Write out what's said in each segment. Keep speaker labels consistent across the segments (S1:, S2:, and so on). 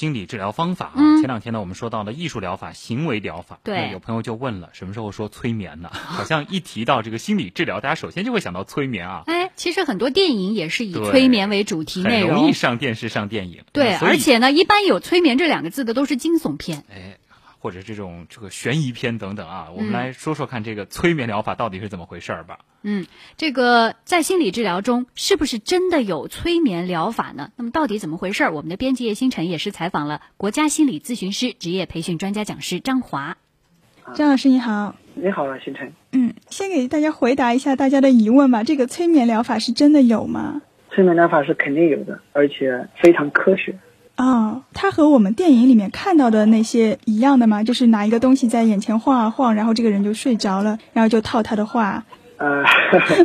S1: 心理治疗方法啊。前两天呢，我们说到了艺术疗法、行为疗法。
S2: 对，
S1: 有朋友就问了，什么时候说催眠呢？好像一提到这个心理治疗，大家首先就会想到催眠啊。
S2: 哎，其实很多电影也是以催眠为主题内容，
S1: 容易上电视、上电影。
S2: 对，而且呢，一般有催眠这两个字的都是惊悚片。
S1: 哎。或者这种这个悬疑片等等啊，我们来说说看这个催眠疗法到底是怎么回事儿吧。
S2: 嗯，这个在心理治疗中是不是真的有催眠疗法呢？那么到底怎么回事儿？我们的编辑叶星辰也是采访了国家心理咨询师职业培训专家讲师张华。
S3: 张老师你好，
S4: 你好，星辰。
S3: 嗯，先给大家回答一下大家的疑问吧。这个催眠疗法是真的有吗？
S4: 催眠疗法是肯定有的，而且非常科学。
S3: 哦，它和我们电影里面看到的那些一样的吗？就是拿一个东西在眼前晃啊晃，然后这个人就睡着了，然后就套他的话。
S4: 呃，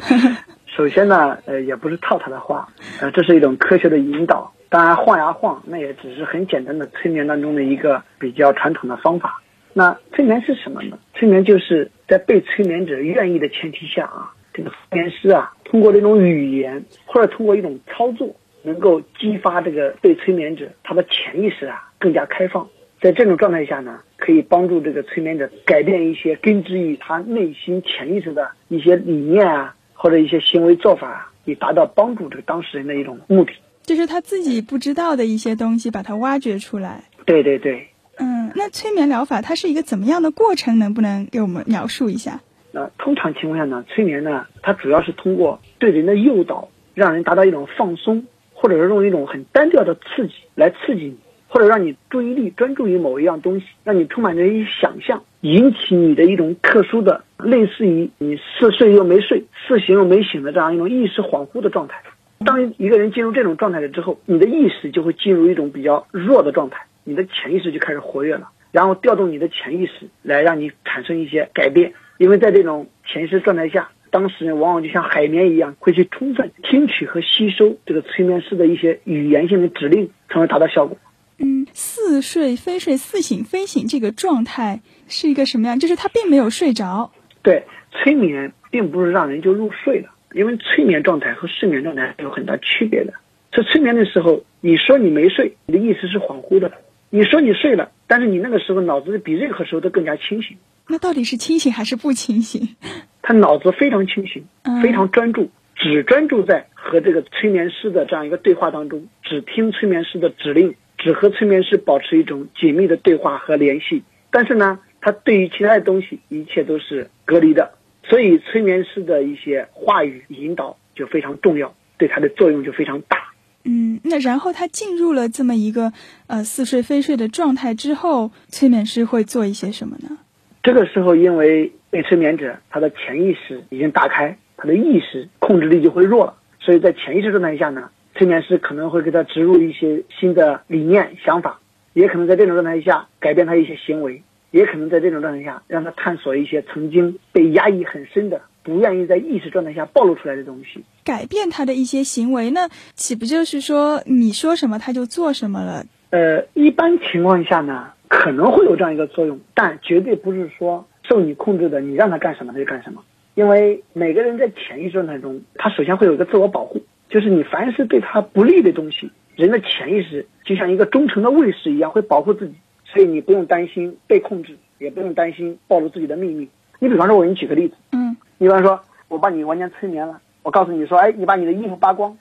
S4: 首先呢，呃，也不是套他的话，呃，这是一种科学的引导。当然，晃呀晃，那也只是很简单的催眠当中的一个比较传统的方法。那催眠是什么呢？催眠就是在被催眠者愿意的前提下啊，这个催眠师啊，通过这种语言或者通过一种操作。能够激发这个被催眠者他的潜意识啊更加开放，在这种状态下呢，可以帮助这个催眠者改变一些根植于他内心潜意识的一些理念啊，或者一些行为做法，以达到帮助这个当事人的一种目的。
S3: 就是他自己不知道的一些东西，把它挖掘出来。
S4: 对对对。
S3: 嗯，那催眠疗法它是一个怎么样的过程？能不能给我们描述一下？
S4: 那通常情况下呢，催眠呢，它主要是通过对人的诱导，让人达到一种放松。或者是用一种很单调的刺激来刺激你，或者让你注意力专注于某一样东西，让你充满着一些想象，引起你的一种特殊的，类似于你似睡又没睡，似醒又没醒的这样一种意识恍惚的状态。当一个人进入这种状态了之后，你的意识就会进入一种比较弱的状态，你的潜意识就开始活跃了，然后调动你的潜意识来让你产生一些改变，因为在这种潜意识状态下。当事人往往就像海绵一样，会去充分听取和吸收这个催眠师的一些语言性的指令，从而达到效果。
S3: 嗯，似睡非睡，似醒非醒，这个状态是一个什么样？就是他并没有睡着。
S4: 对，催眠并不是让人就入睡了，因为催眠状态和睡眠状态有很大区别的。在催眠的时候，你说你没睡，你的意识是恍惚的；你说你睡了，但是你那个时候脑子比任何时候都更加清醒。
S3: 那到底是清醒还是不清醒？
S4: 他脑子非常清醒，非常专注，只专注在和这个催眠师的这样一个对话当中，只听催眠师的指令，只和催眠师保持一种紧密的对话和联系。但是呢，他对于其他的东西一切都是隔离的，所以催眠师的一些话语引导就非常重要，对他的作用就非常大。
S3: 嗯，那然后他进入了这么一个呃似睡非睡的状态之后，催眠师会做一些什么呢？
S4: 这个时候，因为被催眠者他的潜意识已经打开，他的意识控制力就会弱了，所以在潜意识状态下呢，催眠师可能会给他植入一些新的理念、想法，也可能在这种状态下改变他一些行为，也可能在这种状态下让他探索一些曾经被压抑很深的、不愿意在意识状态下暴露出来的东西，
S3: 改变他的一些行为，那岂不就是说你说什么他就做什么了？
S4: 呃，一般情况下呢。可能会有这样一个作用，但绝对不是说受你控制的，你让他干什么他就干什么。因为每个人在潜意识状态中，他首先会有一个自我保护，就是你凡是对他不利的东西，人的潜意识就像一个忠诚的卫士一样，会保护自己。所以你不用担心被控制，也不用担心暴露自己的秘密。你比方说，我给你举个例子，
S3: 嗯，你
S4: 比方说我把你完全催眠了，我告诉你说，哎，你把你的衣服扒光，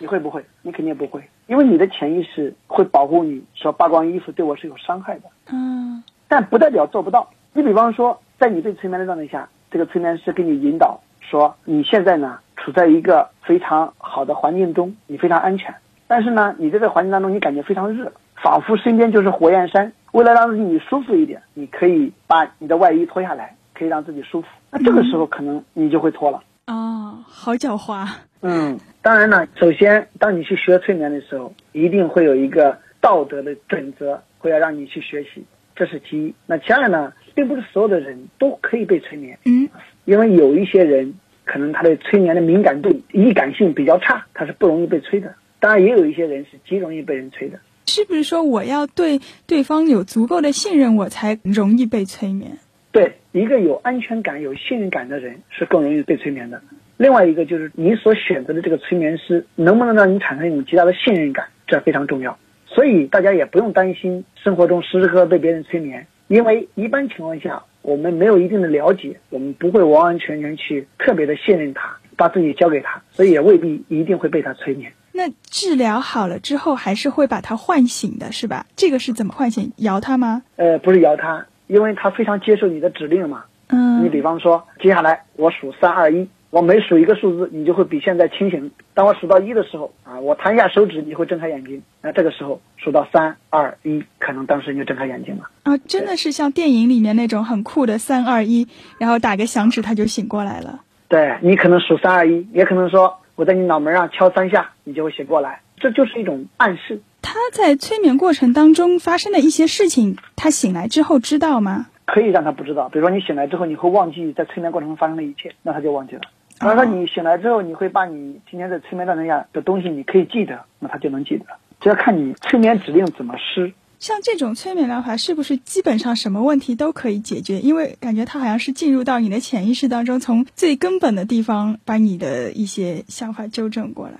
S4: 你会不会？你肯定不会。因为你的潜意识会保护你，说扒光衣服对我是有伤害的。
S3: 嗯，
S4: 但不代表做不到。你比方说，在你被催眠的状态下，这个催眠师给你引导说，你现在呢处在一个非常好的环境中，你非常安全。但是呢，你在这个环境当中，你感觉非常热，仿佛身边就是火焰山。为了让自己舒服一点，你可以把你的外衣脱下来，可以让自己舒服。那这个时候可能你就会脱了。
S3: 哦，好狡猾。
S4: 嗯。当然了，首先，当你去学催眠的时候，一定会有一个道德的准则，会要让你去学习，这是其一。那其二呢，并不是所有的人都可以被催眠，
S3: 嗯，
S4: 因为有一些人可能他的催眠的敏感度、易感性比较差，他是不容易被催的。当然，也有一些人是极容易被人催的。
S3: 是不是说我要对对方有足够的信任，我才容易被催眠？
S4: 对，一个有安全感、有信任感的人是更容易被催眠的。另外一个就是你所选择的这个催眠师能不能让你产生一种极大的信任感，这非常重要。所以大家也不用担心生活中时时刻刻被别人催眠，因为一般情况下我们没有一定的了解，我们不会完完全全去特别的信任他，把自己交给他，所以也未必一定会被他催眠。
S3: 那治疗好了之后，还是会把他唤醒的，是吧？这个是怎么唤醒？摇他吗？
S4: 呃，不是摇他，因为他非常接受你的指令嘛。
S3: 嗯，
S4: 你比方说，接下来我数三二一，我每数一个数字，你就会比现在清醒。当我数到一的时候，啊，我弹一下手指，你会睁开眼睛。那这个时候数到三二一，可能当时你就睁开眼睛了。
S3: 啊，真的是像电影里面那种很酷的三二一，然后打个响指他就醒过来了。
S4: 对你可能数三二一，也可能说我在你脑门上敲三下，你就会醒过来。这就是一种暗示。
S3: 他在催眠过程当中发生的一些事情，他醒来之后知道吗？
S4: 可以让他不知道，比如说你醒来之后，你会忘记在催眠过程中发生的一切，那他就忘记了。比如说你醒来之后，你会把你今天在催眠状态下的东西，你可以记得，那他就能记得。这要看你催眠指令怎么施。
S3: 像这种催眠疗法，是不是基本上什么问题都可以解决？因为感觉它好像是进入到你的潜意识当中，从最根本的地方把你的一些想法纠正过来。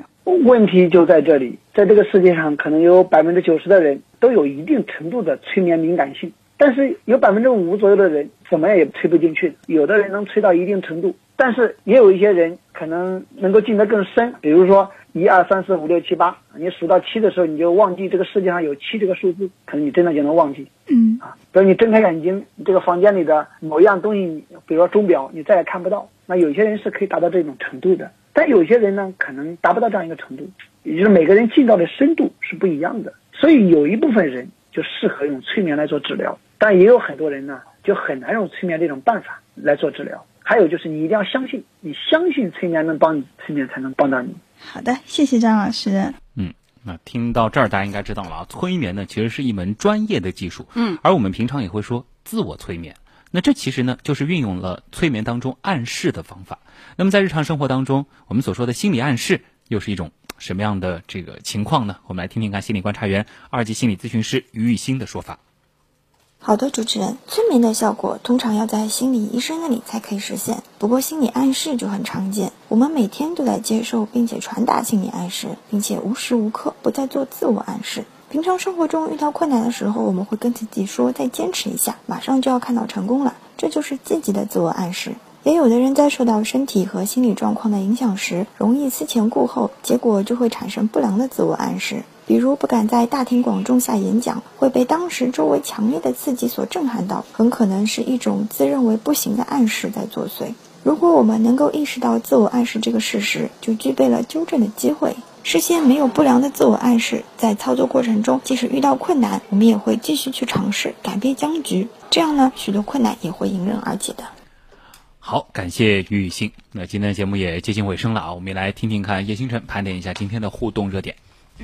S4: 问题就在这里，在这个世界上，可能有百分之九十的人都有一定程度的催眠敏感性。但是有百分之五左右的人怎么样也催不进去，有的人能催到一定程度，但是也有一些人可能能够进得更深。比如说一二三四五六七八，你数到七的时候，你就忘记这个世界上有七这个数字，可能你真的就能忘记。
S3: 嗯
S4: 啊，比如你睁开眼睛，这个房间里的某一样东西，比如说钟表，你再也看不到。那有些人是可以达到这种程度的，但有些人呢，可能达不到这样一个程度，也就是每个人进到的深度是不一样的。所以有一部分人就适合用催眠来做治疗。但也有很多人呢，就很难用催眠这种办法来做治疗。还有就是你一定要相信，你相信催眠能帮你，催眠才能帮到你。
S3: 好的，谢谢张老师。
S1: 嗯，那听到这儿，大家应该知道了啊，催眠呢其实是一门专业的技术。
S2: 嗯，
S1: 而我们平常也会说自我催眠，那这其实呢就是运用了催眠当中暗示的方法。那么在日常生活当中，我们所说的心理暗示又是一种什么样的这个情况呢？我们来听听看心理观察员、二级心理咨询师于玉兴的说法。
S5: 好的，主持人，催眠的效果通常要在心理医生那里才可以实现。不过心理暗示就很常见，我们每天都在接受并且传达心理暗示，并且无时无刻不在做自我暗示。平常生活中遇到困难的时候，我们会跟自己说再坚持一下，马上就要看到成功了，这就是积极的自我暗示。也有的人在受到身体和心理状况的影响时，容易思前顾后，结果就会产生不良的自我暗示。比如不敢在大庭广众下演讲，会被当时周围强烈的刺激所震撼到，很可能是一种自认为不行的暗示在作祟。如果我们能够意识到自我暗示这个事实，就具备了纠正的机会。事先没有不良的自我暗示，在操作过程中，即使遇到困难，我们也会继续去尝试改变僵局。这样呢，许多困难也会迎刃而解的。
S1: 好，感谢于雨欣。那今天的节目也接近尾声了啊，我们也来听听看叶星辰盘点一下今天的互动热点。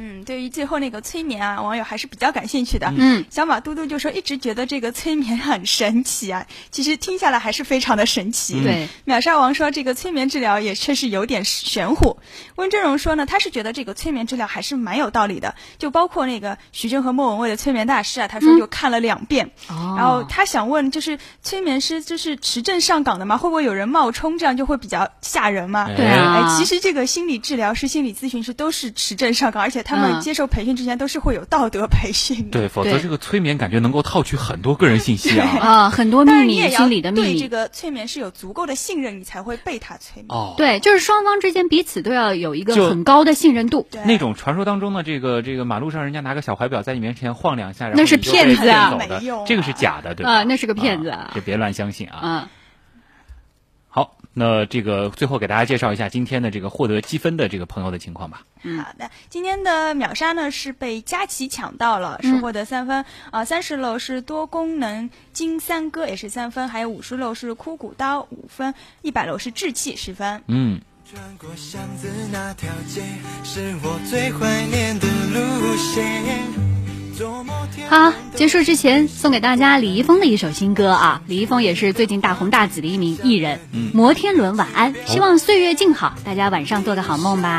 S6: 嗯，对于最后那个催眠啊，网友还是比较感兴趣的。
S2: 嗯，
S6: 小马嘟嘟就说一直觉得这个催眠很神奇啊，其实听下来还是非常的神奇。
S2: 对，
S6: 秒杀王说这个催眠治疗也确实有点玄乎。温峥嵘说呢，他是觉得这个催眠治疗还是蛮有道理的，就包括那个徐峥和莫文蔚的催眠大师啊，他说就看了两遍。
S2: 哦，
S6: 然后他想问，就是催眠师就是持证上岗的吗？会不会有人冒充，这样就会比较吓人嘛？
S2: 对啊
S6: 哎，其实这个心理治疗师、心理咨询师都是持证上岗，而且他
S2: 嗯
S6: 们接受培训之前都是会有道德培训的。
S1: 对，否则这个催眠感觉能够套取很多个人信息啊。
S2: 啊，很多秘密，
S6: 但是你也要
S2: 心理的秘密。
S6: 对这个催眠是有足够的信任，你才会被他催眠。
S1: 哦，
S2: 对，就是双方之间彼此都要有一个很高的信任度。
S6: 对
S1: 那种传说当中的这个这个马路上人家拿个小怀表在你面前晃两下，然后
S2: 那是骗子
S6: 没用啊
S1: 这个是假的，对吧？
S2: 啊那是个骗子啊
S1: 这别乱相信啊。
S2: 嗯，
S1: 好，那这个最后给大家介绍一下今天的这个获得积分的这个朋友的情况吧。
S6: 嗯好的，今天的秒杀呢是被佳琪抢到了，是获得三分。啊、三十楼是多功能金三哥也是三分，还有五十楼是枯骨刀五分，一百楼是志气十分。
S1: 嗯，
S7: 转过巷子那条街，是我最怀念的路线。
S2: 好，结束之前送给大家李易峰的一首新歌啊，李易峰也是最近大红大紫的一名艺人。摩天轮晚安，希望岁月静好，大家晚上做个好梦吧。